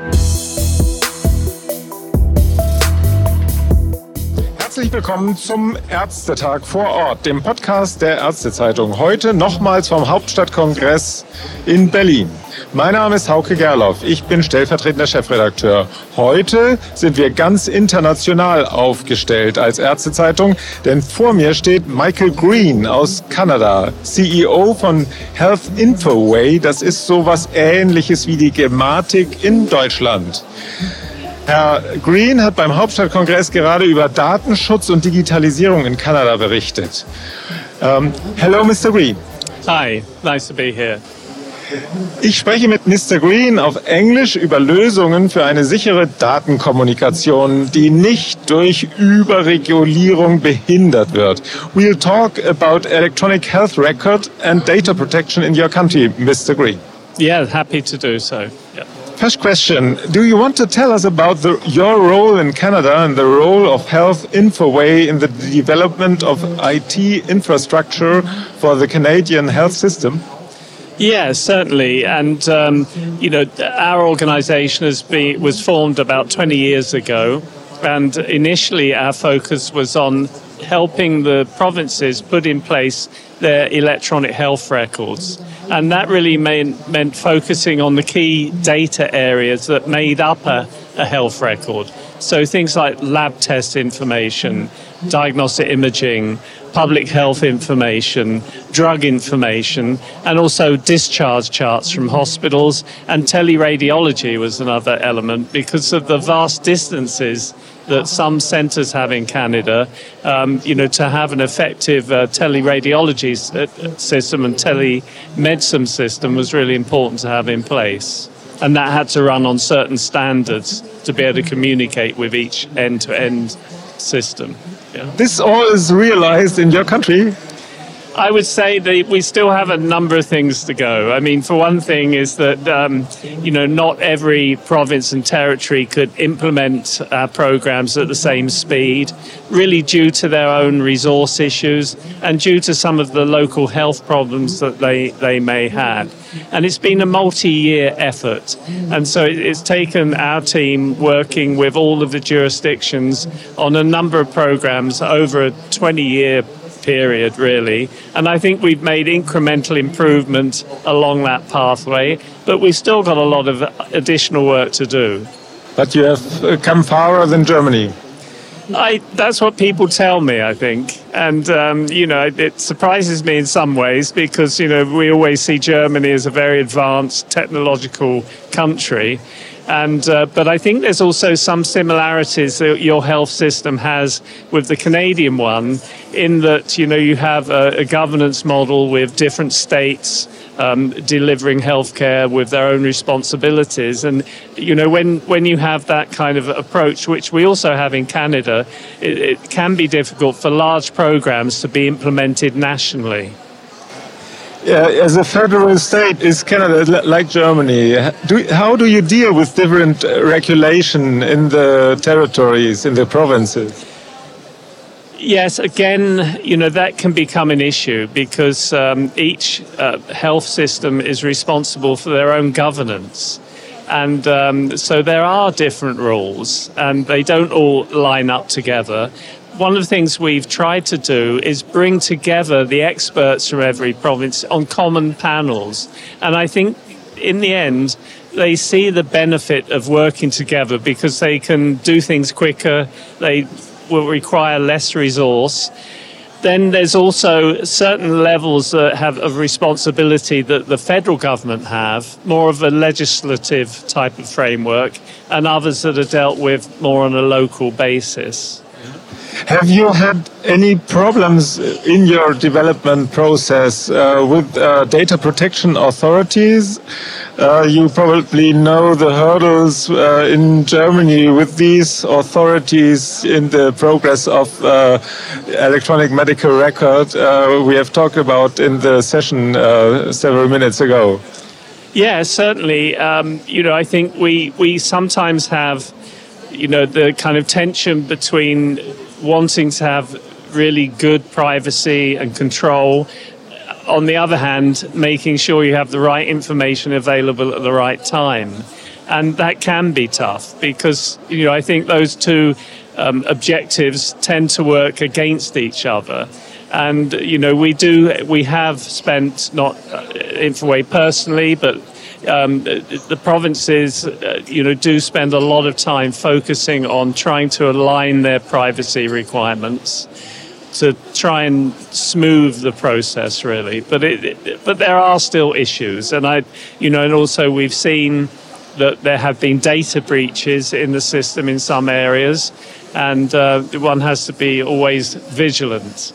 Bye. Herzlich willkommen zum Ärztetag vor Ort, dem Podcast der Ärztezeitung. Heute nochmals vom Hauptstadtkongress in Berlin. Mein Name ist Hauke Gerloff. Ich bin stellvertretender Chefredakteur. Heute sind wir ganz international aufgestellt als Ärztezeitung, denn vor mir steht Michael Green aus Kanada, CEO von Health Infoway. Das ist so was ähnliches wie die Gematik in Deutschland. Herr Green hat beim Hauptstadtkongress gerade über Datenschutz und Digitalisierung in Kanada berichtet. Um, hello, Mr. Green. Hi, nice to be here. Ich spreche mit Mr. Green auf Englisch über Lösungen für eine sichere Datenkommunikation, die nicht durch Überregulierung behindert wird. We'll talk about electronic health record and data protection in your country, Mr. Green. Yeah, happy to do so. First question, do you want to tell us about the, your role in Canada and the role of Health Infoway in the development of IT infrastructure for the Canadian health system? Yeah, certainly. And, um, you know, our organization has been, was formed about 20 years ago. And initially, our focus was on helping the provinces put in place their electronic health records. And that really meant, meant focusing on the key data areas that made up a, a health record. So things like lab test information, diagnostic imaging, public health information, drug information, and also discharge charts from hospitals. And teleradiology was another element because of the vast distances that some centres have in Canada. Um, you know, to have an effective uh, teleradiology system and telemedicine system was really important to have in place. And that had to run on certain standards to be able to communicate with each end to end system. Yeah. This all is realized in your country? I would say that we still have a number of things to go. I mean, for one thing, is that um, you know not every province and territory could implement uh, programs at the same speed, really due to their own resource issues and due to some of the local health problems that they they may have. And it's been a multi-year effort, and so it's taken our team working with all of the jurisdictions on a number of programs over a 20-year period, really. And I think we've made incremental improvement along that pathway, but we've still got a lot of additional work to do. But you have come farther than Germany. I, that's what people tell me, I think. And, um, you know, it surprises me in some ways because, you know, we always see Germany as a very advanced technological country. And, uh, but I think there's also some similarities that your health system has with the Canadian one, in that you know you have a, a governance model with different states um, delivering healthcare with their own responsibilities. And you know when when you have that kind of approach, which we also have in Canada, it, it can be difficult for large programs to be implemented nationally. Yeah, as a federal state, is Canada like Germany? Do, how do you deal with different uh, regulation in the territories, in the provinces? Yes, again, you know, that can become an issue because um, each uh, health system is responsible for their own governance. And um, so there are different rules, and they don't all line up together one of the things we've tried to do is bring together the experts from every province on common panels. And I think in the end, they see the benefit of working together because they can do things quicker, they will require less resource. Then there's also certain levels that have of responsibility that the federal government have, more of a legislative type of framework, and others that are dealt with more on a local basis. Have you had any problems in your development process uh, with uh, data protection authorities? Uh, you probably know the hurdles uh, in Germany with these authorities in the progress of uh, electronic medical record uh, we have talked about in the session several minutes ago. Yeah, certainly. Um, you know, I think we, we sometimes have, you know, the kind of tension between wanting to have really good privacy and control. On the other hand, making sure you have the right information available at the right time. and that can be tough because you know I think those two um, objectives tend to work against each other. And you know we do we have spent not uh, Infoway personally, but um, the provinces, uh, you know, do spend a lot of time focusing on trying to align their privacy requirements to try and smooth the process, really. But it, it, but there are still issues, and I, you know, and also we've seen that there have been data breaches in the system in some areas, and uh, one has to be always vigilant.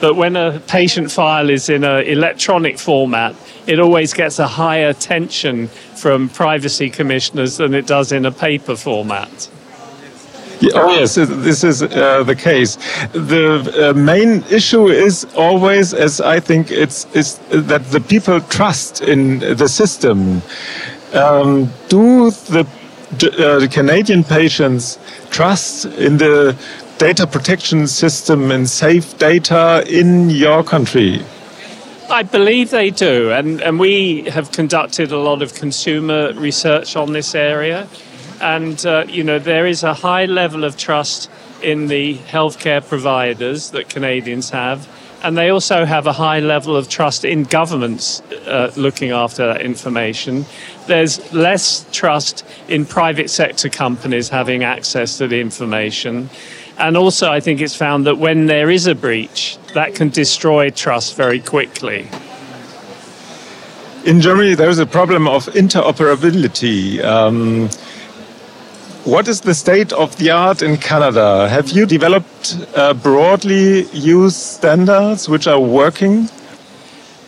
But when a patient file is in an electronic format, it always gets a higher attention from privacy commissioners than it does in a paper format. Oh yes, this is uh, the case. The uh, main issue is always, as I think, it's is that the people trust in the system. Um, do the, uh, the Canadian patients trust in the data protection system and safe data in your country? I believe they do, and, and we have conducted a lot of consumer research on this area. And, uh, you know, there is a high level of trust in the healthcare providers that Canadians have. And they also have a high level of trust in governments uh, looking after that information. There's less trust in private sector companies having access to the information. And also, I think it's found that when there is a breach, that can destroy trust very quickly. In Germany, there's a problem of interoperability. Um, what is the state of the art in Canada? Have you developed uh, broadly used standards which are working?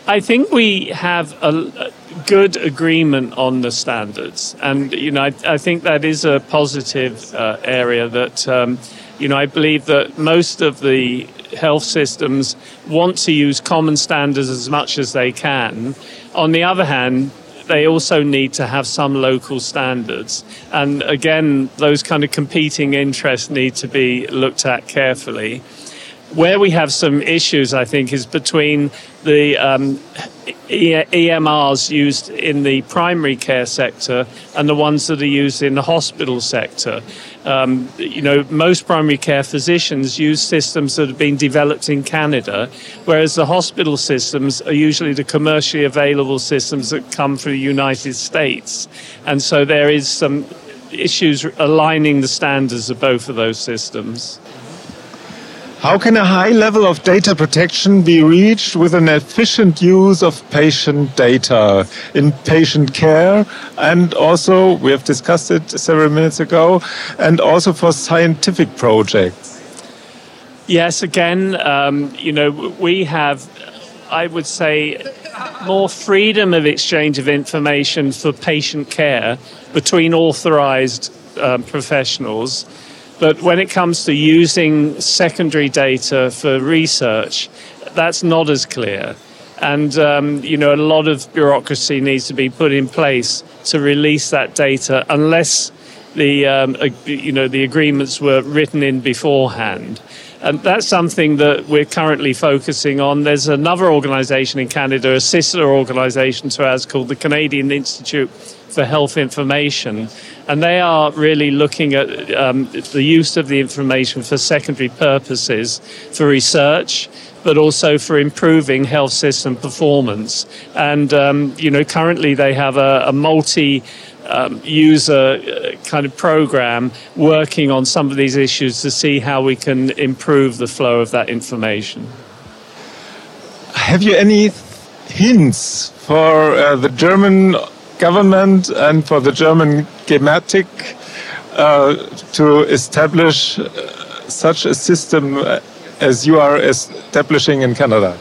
I think we have a, good agreement on the standards, and you know I, I think that is a positive uh, area. That um, you know I believe that most of the health systems want to use common standards as much as they can. On the other hand, they also need to have some local standards. And again, those kind of competing interests need to be looked at carefully. Where we have some issues, I think, is between the um, EMRs used in the primary care sector and the ones that are used in the hospital sector. Um, you know, most primary care physicians use systems that have been developed in Canada, whereas the hospital systems are usually the commercially available systems that come from the United States. And so there is some issues aligning the standards of both of those systems. How can a high level of data protection be reached with an efficient use of patient data in patient care and also, we have discussed it several minutes ago, and also for scientific projects? Yes, again, um, you know, we have, I would say, more freedom of exchange of information for patient care between authorized um, professionals but when it comes to using secondary data for research, that's not as clear. And um, you know, a lot of bureaucracy needs to be put in place to release that data, unless the um, you know the agreements were written in beforehand. And that's something that we're currently focusing on. There's another organisation in Canada, a sister organisation to ours called the Canadian Institute for Health Information, and they are really looking at um, the use of the information for secondary purposes, for research, but also for improving health system performance. And um, you know, currently they have a, a multi. Um, user kind of program working on some of these issues to see how we can improve the flow of that information. Have you any hints for uh, the German government and for the German Gematik uh, to establish uh, such a system as you are establishing in Canada?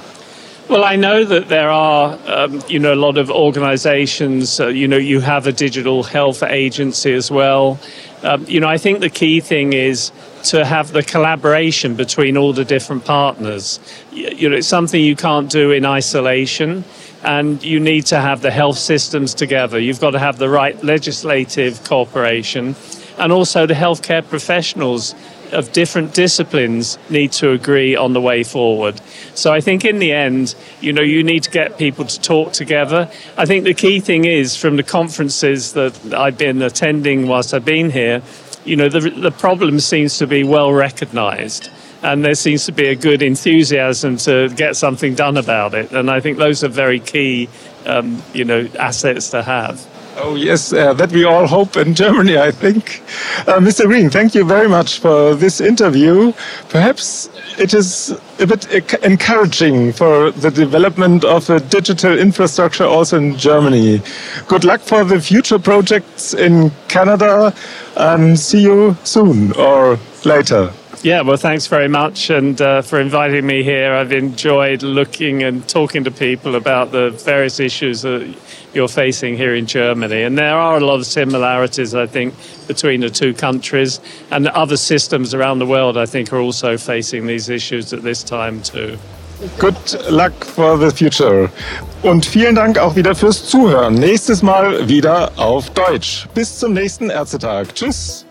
Well, I know that there are, um, you know, a lot of organisations. Uh, you know, you have a digital health agency as well. Um, you know, I think the key thing is to have the collaboration between all the different partners. You, you know, it's something you can't do in isolation and you need to have the health systems together. You've got to have the right legislative cooperation and also the healthcare professionals of different disciplines need to agree on the way forward. So I think in the end, you know, you need to get people to talk together. I think the key thing is from the conferences that I've been attending whilst I've been here, you know, the, the problem seems to be well recognized and there seems to be a good enthusiasm to get something done about it. And I think those are very key, um, you know, assets to have. Oh, yes, uh, that we all hope in Germany, I think. Uh, Mr. Green, thank you very much for this interview. Perhaps it is a bit encouraging for the development of a digital infrastructure also in Germany. Good luck for the future projects in Canada and see you soon or later. Yeah, well, thanks very much and uh, for inviting me here. I've enjoyed looking and talking to people about the various issues that you're facing here in Germany. And there are a lot of similarities, I think, between the two countries. And other systems around the world, I think, are also facing these issues at this time too. Good luck for the future. Und vielen Dank auch wieder fürs Zuhören. Nächstes Mal wieder auf Deutsch. Bis zum nächsten Ärztetag. Tschüss.